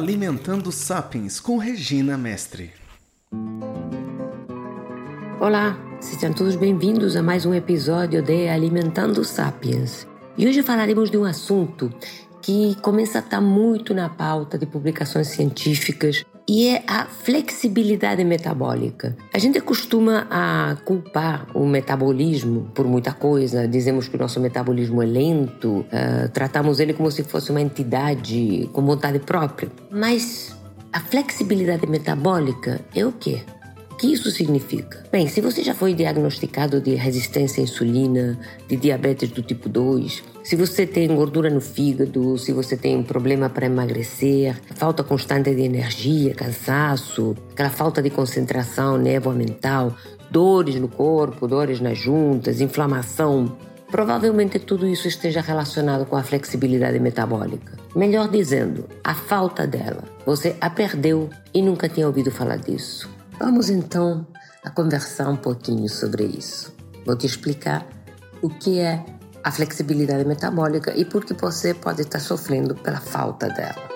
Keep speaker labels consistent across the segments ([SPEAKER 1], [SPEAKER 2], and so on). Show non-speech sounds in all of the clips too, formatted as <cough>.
[SPEAKER 1] Alimentando Sapiens com Regina Mestre.
[SPEAKER 2] Olá, sejam todos bem-vindos a mais um episódio de Alimentando Sapiens. E hoje falaremos de um assunto que começa a estar muito na pauta de publicações científicas e é a flexibilidade metabólica. A gente costuma a culpar o metabolismo por muita coisa, dizemos que o nosso metabolismo é lento, uh, tratamos ele como se fosse uma entidade com vontade própria. Mas a flexibilidade metabólica é o quê? Que isso significa? Bem, se você já foi diagnosticado de resistência à insulina, de diabetes do tipo 2, se você tem gordura no fígado, se você tem um problema para emagrecer, falta constante de energia, cansaço, aquela falta de concentração, névoa mental, dores no corpo, dores nas juntas, inflamação, provavelmente tudo isso esteja relacionado com a flexibilidade metabólica. Melhor dizendo, a falta dela. Você a perdeu e nunca tinha ouvido falar disso. Vamos então a conversar um pouquinho sobre isso. Vou te explicar o que é a flexibilidade metabólica e por que você pode estar sofrendo pela falta dela.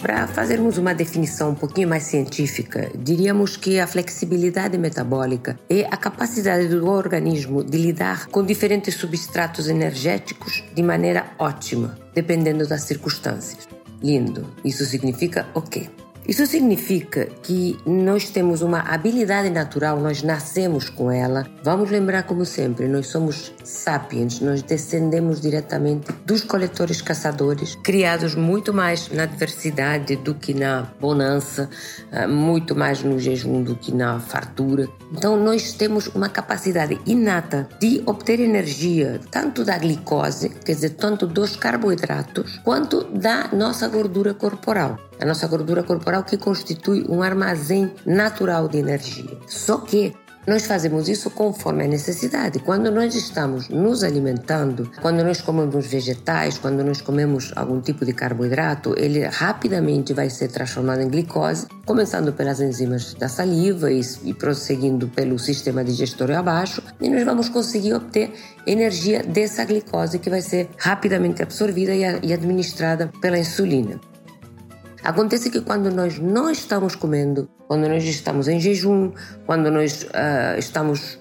[SPEAKER 2] Para fazermos uma definição um pouquinho mais científica, diríamos que a flexibilidade metabólica é a capacidade do organismo de lidar com diferentes substratos energéticos de maneira ótima, dependendo das circunstâncias. Lindo. Isso significa o quê? Isso significa que nós temos uma habilidade natural, nós nascemos com ela. Vamos lembrar, como sempre, nós somos sapiens, nós descendemos diretamente dos coletores caçadores, criados muito mais na diversidade do que na bonança, ah, muito mais no jejum do que na fartura. Então, nós temos uma capacidade inata de obter energia, tanto da glicose, quer dizer, tanto dos carboidratos, quanto da nossa gordura corporal a nossa gordura corporal que constitui um armazém natural de energia. Só que nós fazemos isso conforme a necessidade. Quando nós estamos nos alimentando, quando nós comemos vegetais, quando nós comemos algum tipo de carboidrato, ele rapidamente vai ser transformado em glicose, começando pelas enzimas da saliva e, e prosseguindo pelo sistema digestório abaixo, e nós vamos conseguir obter energia dessa glicose que vai ser rapidamente absorvida e, e administrada pela insulina. Acontece que quando nós não estamos comendo, quando nós estamos em jejum, quando nós uh, estamos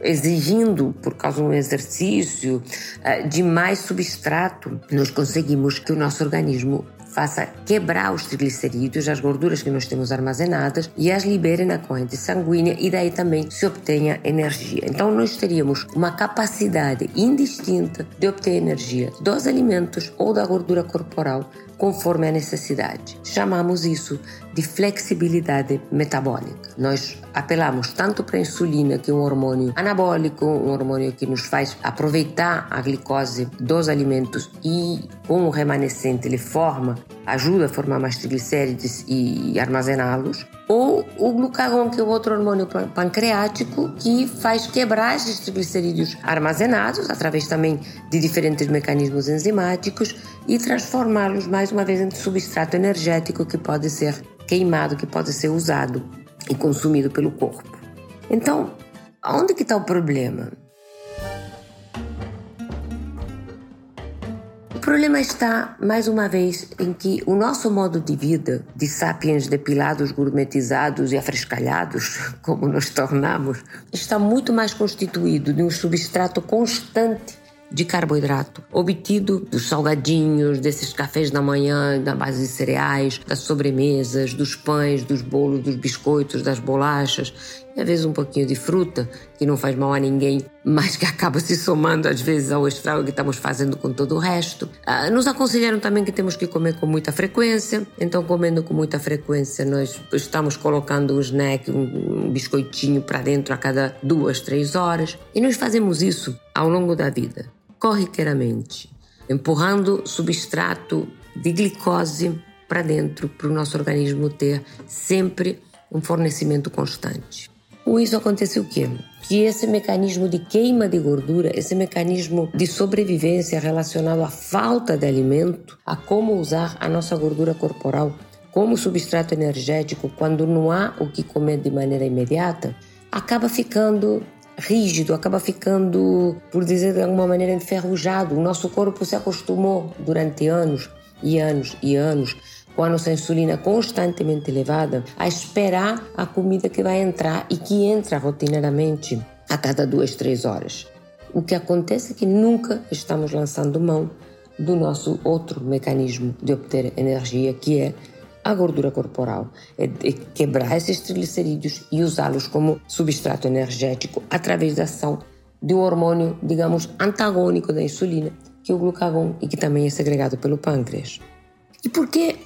[SPEAKER 2] exigindo, por causa de um exercício, uh, de mais substrato, nós conseguimos que o nosso organismo faça quebrar os triglicerídeos, as gorduras que nós temos armazenadas e as libere na corrente sanguínea e daí também se obtenha energia. Então nós teríamos uma capacidade indistinta de obter energia dos alimentos ou da gordura corporal conforme a necessidade. Chamamos isso de flexibilidade metabólica. Nós apelamos tanto para a insulina, que é um hormônio anabólico, um hormônio que nos faz aproveitar a glicose dos alimentos e com o remanescente ele forma, ajuda a formar mais triglicérides e armazená-los, ou o glucagon, que é outro hormônio pancreático que faz quebrar esses triglicerídeos armazenados através também de diferentes mecanismos enzimáticos e transformá-los mais uma vez em substrato energético que pode ser queimado, que pode ser usado e consumido pelo corpo. Então, onde que está o problema? O problema está, mais uma vez, em que o nosso modo de vida, de sapiens depilados, gourmetizados e afrescalhados, <laughs> como nos tornamos, está muito mais constituído de um substrato constante de carboidrato obtido dos salgadinhos, desses cafés da manhã na base de cereais, das sobremesas, dos pães, dos bolos, dos biscoitos, das bolachas e às vezes um pouquinho de fruta, que não faz mal a ninguém, mas que acaba se somando às vezes ao estrago que estamos fazendo com todo o resto. Ah, nos aconselharam também que temos que comer com muita frequência, então comendo com muita frequência nós estamos colocando um snack, um, biscoitinho para dentro a cada duas, três horas e nós fazemos isso ao longo da vida corriqueiramente, empurrando substrato de glicose para dentro para o nosso organismo ter sempre um fornecimento constante. Com isso acontece o quê? Que esse mecanismo de queima de gordura, esse mecanismo de sobrevivência relacionado à falta de alimento, a como usar a nossa gordura corporal como substrato energético quando não há o que comer de maneira imediata, acaba ficando rígido, acaba ficando, por dizer de alguma maneira, enferrujado. O nosso corpo se acostumou durante anos e anos e anos com a nossa insulina constantemente elevada, a esperar a comida que vai entrar e que entra rotineiramente a cada duas, três horas. O que acontece é que nunca estamos lançando mão do nosso outro mecanismo de obter energia, que é a gordura corporal, é, quebrar esses triglicerídeos e usá-los como substrato energético através da ação de um hormônio, digamos, antagônico da insulina, que é o glucagon e que também é segregado pelo pâncreas. E por que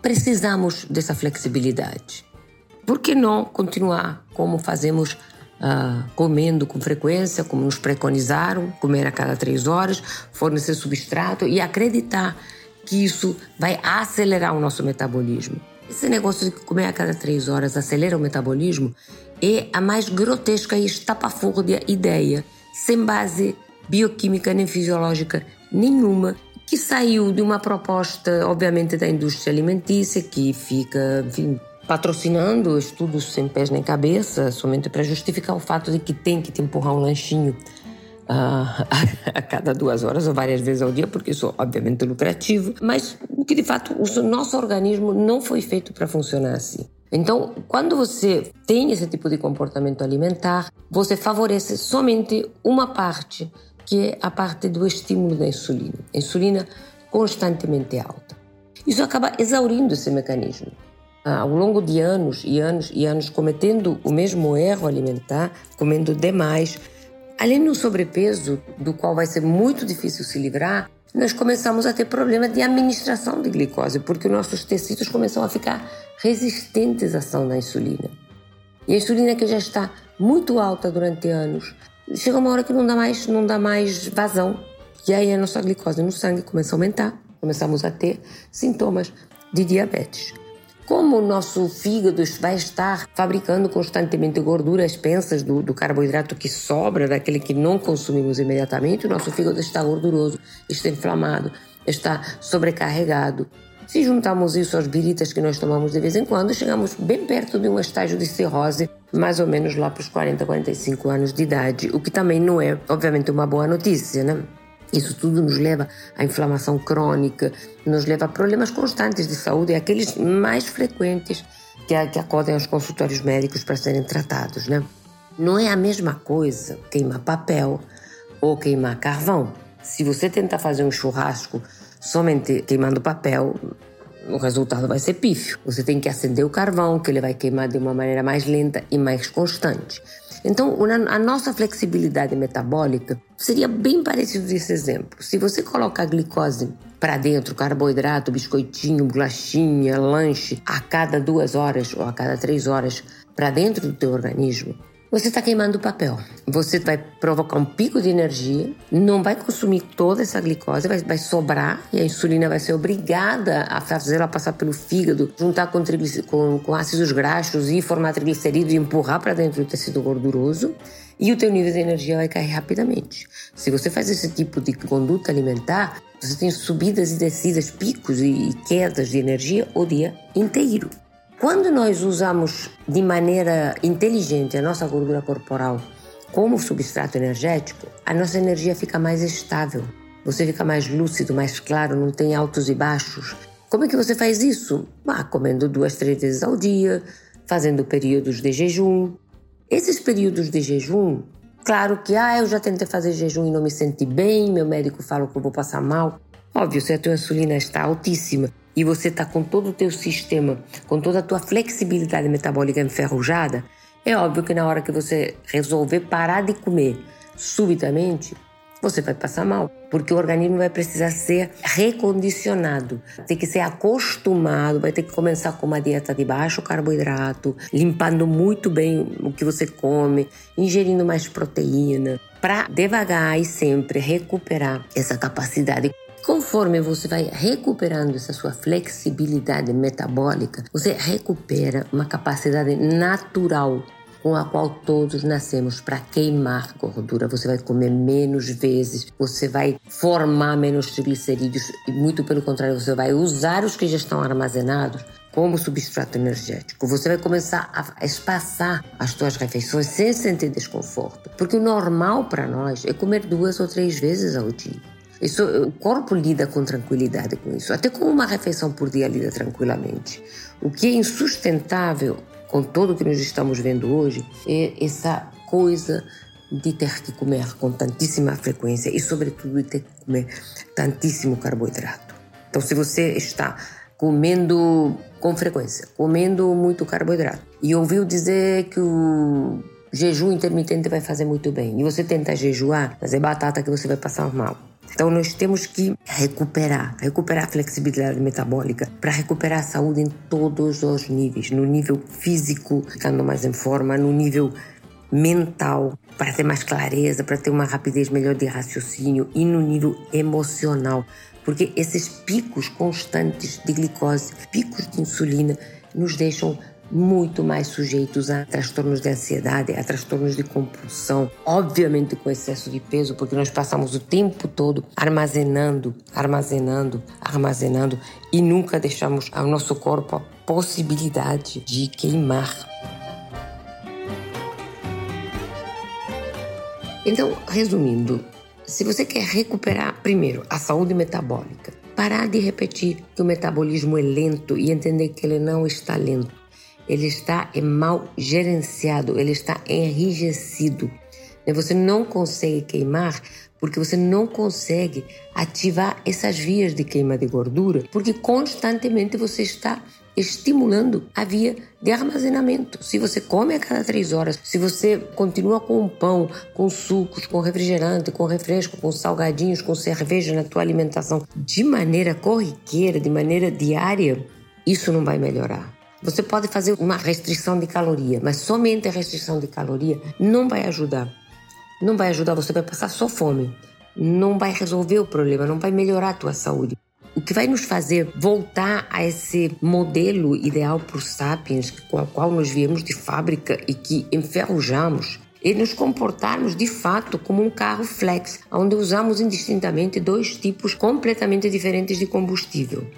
[SPEAKER 2] precisamos dessa flexibilidade? Por que não continuar como fazemos uh, comendo com frequência, como nos preconizaram, comer a cada três horas, fornecer substrato e acreditar que isso vai acelerar o nosso metabolismo. Esse negócio de comer a cada três horas acelera o metabolismo é a mais grotesca e estapafúrdia ideia, sem base bioquímica nem fisiológica nenhuma, que saiu de uma proposta, obviamente, da indústria alimentícia, que fica, enfim, patrocinando estudos sem pés nem cabeça, somente para justificar o fato de que tem que te empurrar um lanchinho <laughs> a cada duas horas ou várias vezes ao dia, porque isso obviamente é lucrativo, mas que de fato o nosso organismo não foi feito para funcionar assim. Então, quando você tem esse tipo de comportamento alimentar, você favorece somente uma parte, que é a parte do estímulo da insulina. A insulina constantemente alta. Isso acaba exaurindo esse mecanismo. Ah, ao longo de anos e anos e anos cometendo o mesmo erro alimentar, comendo demais, além do sobrepeso, do qual vai ser muito difícil se livrar, nós começamos a ter problema de administração de glicose, porque os nossos tecidos começam a ficar resistentes à ação da insulina. E a insulina que já está muito alta durante anos, chega uma hora que não dá mais, não dá mais vazão. E aí a nossa glicose no sangue começa a aumentar, começamos a ter sintomas de diabetes. Como o nosso fígado vai estar fabricando constantemente gorduras pensas do, do, carboidrato que sobra, daquele que não consumimos imediatamente, o nosso fígado está gorduroso, está inflamado, está sobrecarregado. Se juntamos isso às biritas que nós tomamos de vez em quando, chegamos bem perto de um estágio de cirrose, mais ou menos lá para os 40, 45 anos de idade, o que também não é, obviamente, uma boa notícia, né? Isso tudo nos leva à inflamação crônica, nos leva a problemas constantes de saúde, aqueles mais frequentes que, que acodem aos consultórios médicos para serem tratados, né? Não é a mesma coisa queimar papel ou queimar carvão. Se você tentar fazer um churrasco somente queimando papel, o resultado vai ser pífio. Você tem que acender o carvão, que ele vai queimar de uma maneira mais lenta e mais constante. Então, a nossa flexibilidade metabólica seria bem parecido desse exemplo. Se você coloca a glicose para dentro, carboidrato, biscoitinho, bolachinha, lanche, a cada duas horas ou a cada três horas para dentro do teu organismo, você está queimando papel. Você vai provocar um pico de energia, não vai consumir toda essa glicose, vai, vai sobrar e a insulina vai ser obrigada a fazê-la passar pelo fígado, juntar com, com, com ácidos graxos e formar triglicerídeos e empurrar para dentro do tecido gorduroso e o teu nível de energia vai cair rapidamente. Se você faz esse tipo de conduta alimentar, você tem subidas e descidas, picos e quedas de energia o dia inteiro. Quando nós usamos de maneira inteligente a nossa gordura corporal como substrato energético, a nossa energia fica mais estável. Você fica mais lúcido, mais claro, não tem altos e baixos. Como é que você faz isso? Ah, comendo duas, três vezes ao dia, fazendo períodos de jejum. Esses períodos de jejum, claro que ah, eu já tentei fazer jejum e não me senti bem, meu médico fala que eu vou passar mal. Óbvio, se a tua insulina está altíssima e você está com todo o teu sistema, com toda a tua flexibilidade metabólica enferrujada, é óbvio que na hora que você resolver parar de comer subitamente, você vai passar mal, porque o organismo vai precisar ser recondicionado, tem que ser acostumado, vai ter que começar com uma dieta de baixo carboidrato, limpando muito bem o que você come, ingerindo mais proteína, para devagar e sempre recuperar essa capacidade Conforme você vai recuperando essa sua flexibilidade metabólica, você recupera uma capacidade natural com a qual todos nascemos para queimar gordura. Você vai comer menos vezes, você vai formar menos triglicerídeos e, muito pelo contrário, você vai usar os que já estão armazenados como substrato energético. Você vai começar a espaçar as suas refeições sem sentir desconforto, porque o normal para nós é comer duas ou três vezes ao dia. Isso, o corpo lida com tranquilidade com isso. Até com uma refeição por dia lida tranquilamente. O que é insustentável com tudo que nós estamos vendo hoje é essa coisa de ter que comer com tantíssima frequência e, sobretudo, de ter que comer tantíssimo carboidrato. Então, se você está comendo com frequência, comendo muito carboidrato, e ouviu dizer que o jejum intermitente vai fazer muito bem, e você tenta jejuar, mas é batata que você vai passar mal. Então nós temos que recuperar, recuperar a flexibilidade metabólica para recuperar a saúde em todos os níveis, no nível físico, ficando mais em forma, no nível mental, para ter mais clareza, para ter uma rapidez melhor de raciocínio e no nível emocional, porque esses picos constantes de glicose, picos de insulina, nos deixam muito mais sujeitos a transtornos de ansiedade, a transtornos de compulsão, obviamente com excesso de peso, porque nós passamos o tempo todo armazenando, armazenando, armazenando e nunca deixamos ao nosso corpo a possibilidade de queimar. Então, resumindo, se você quer recuperar primeiro a saúde metabólica, parar de repetir que o metabolismo é lento e entender que ele não está lento ele está mal gerenciado, ele está enrijecido. Né? Você não consegue queimar porque você não consegue ativar essas vias de queima de gordura, porque constantemente você está estimulando a via de armazenamento. Se você come a cada três horas, se você continua com pão, com sucos, com refrigerante, com refresco, com salgadinhos, com cerveja na tua alimentação de maneira corriqueira, de maneira diária, isso não vai melhorar. Você pode fazer uma restrição de caloria, mas somente a restrição de caloria não vai ajudar. Não vai ajudar, você vai passar só fome. Não vai resolver o problema, não vai melhorar a tua saúde. O que vai nos fazer voltar a esse modelo ideal para os sapiens, com o qual nós viemos de fábrica e que enferrujamos, é nos comportarmos de fato como um carro flex, onde usamos indistintamente dois tipos completamente diferentes de combustível.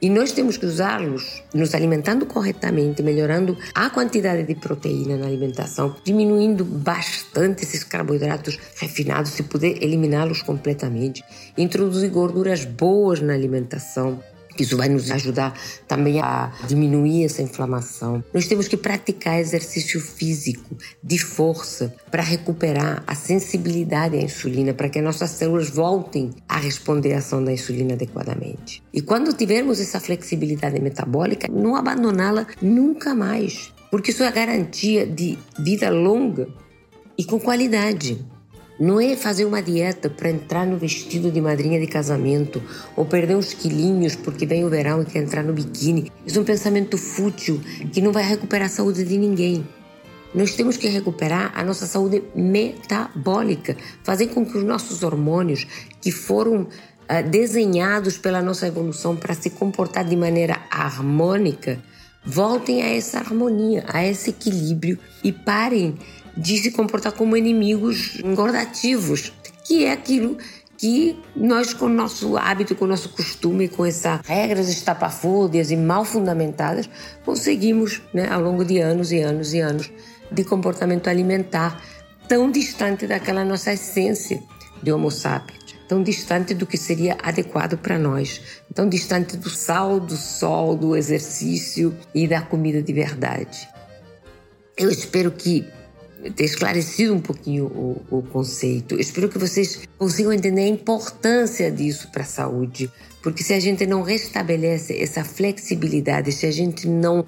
[SPEAKER 2] E nós temos que usá-los nos alimentando corretamente, melhorando a quantidade de proteína na alimentação, diminuindo bastante esses carboidratos refinados, se puder eliminá-los completamente, introduzir gorduras boas na alimentação, isso vai nos ajudar também a diminuir essa inflamação. Nós temos que praticar exercício físico de força para recuperar a sensibilidade à insulina, para que as nossas células voltem a responder à ação da insulina adequadamente. E quando tivermos essa flexibilidade metabólica, não abandoná-la nunca mais, porque isso é a garantia de vida longa e com qualidade. Não é fazer uma dieta para entrar no vestido de madrinha de casamento ou perder uns quilinhos porque vem o verão e quer entrar no biquíni. Isso é um pensamento fútil que não vai recuperar a saúde de ninguém. Nós temos que recuperar a nossa saúde metabólica, fazer com que os nossos hormônios, que foram uh, desenhados pela nossa evolução para se comportar de maneira harmônica, voltem a essa harmonia, a esse equilíbrio e parem de se comportar como inimigos engordativos, que é aquilo que nós, com o nosso hábito, com o nosso costume, com essas regras estapafúrdias e mal fundamentadas, conseguimos, né, ao longo de anos e anos e anos de comportamento alimentar tão distante daquela nossa essência de Homo sapiens, tão distante do que seria adequado para nós, tão distante do sal, do sol, do exercício e da comida de verdade. Eu espero que ter esclarecido um pouquinho o, o conceito. Eu espero que vocês consigam entender a importância disso para a saúde, porque se a gente não restabelece essa flexibilidade, se a gente não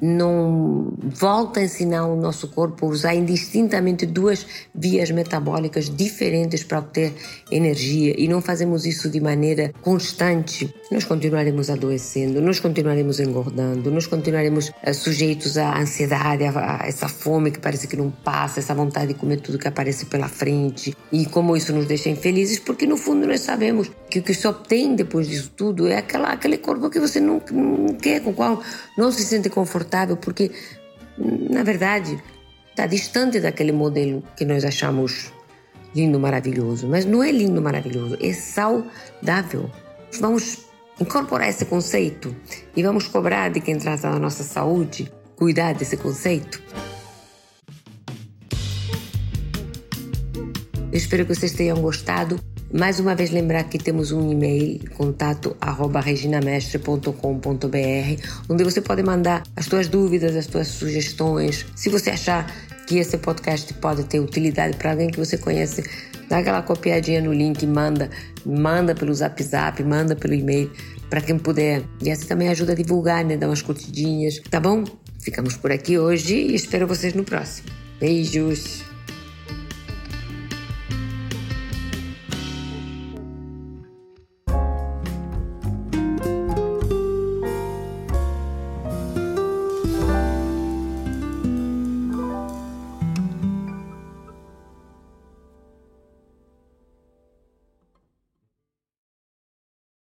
[SPEAKER 2] não volta a ensinar o nosso corpo a usar indistintamente duas vias metabólicas diferentes para obter energia. E não fazemos isso de maneira constante, nós continuaremos adoecendo, nós continuaremos engordando, nós continuaremos uh, sujeitos à ansiedade, a, a, essa fome que parece que não passa, essa vontade de comer tudo que aparece pela frente. E como isso nos deixa infelizes, porque no fundo nós sabemos que o que se obtém depois disso tudo é aquela, aquele corpo que você não, não quer, com o qual não se sente confortável, porque, na verdade, está distante daquele modelo que nós achamos lindo, maravilhoso. Mas não é lindo, maravilhoso, é saudável. Vamos incorporar esse conceito e vamos cobrar de quem trata da nossa saúde cuidar desse conceito. Eu espero que vocês tenham gostado. Mais uma vez lembrar que temos um e-mail, contato arroba reginamestre.com.br, onde você pode mandar as suas dúvidas, as suas sugestões. Se você achar que esse podcast pode ter utilidade para alguém que você conhece, dá aquela copiadinha no link, manda, manda pelo zap zap, manda pelo e-mail, para quem puder. E assim também ajuda a divulgar, né? Dar umas curtidinhas, tá bom? Ficamos por aqui hoje e espero vocês no próximo. Beijos!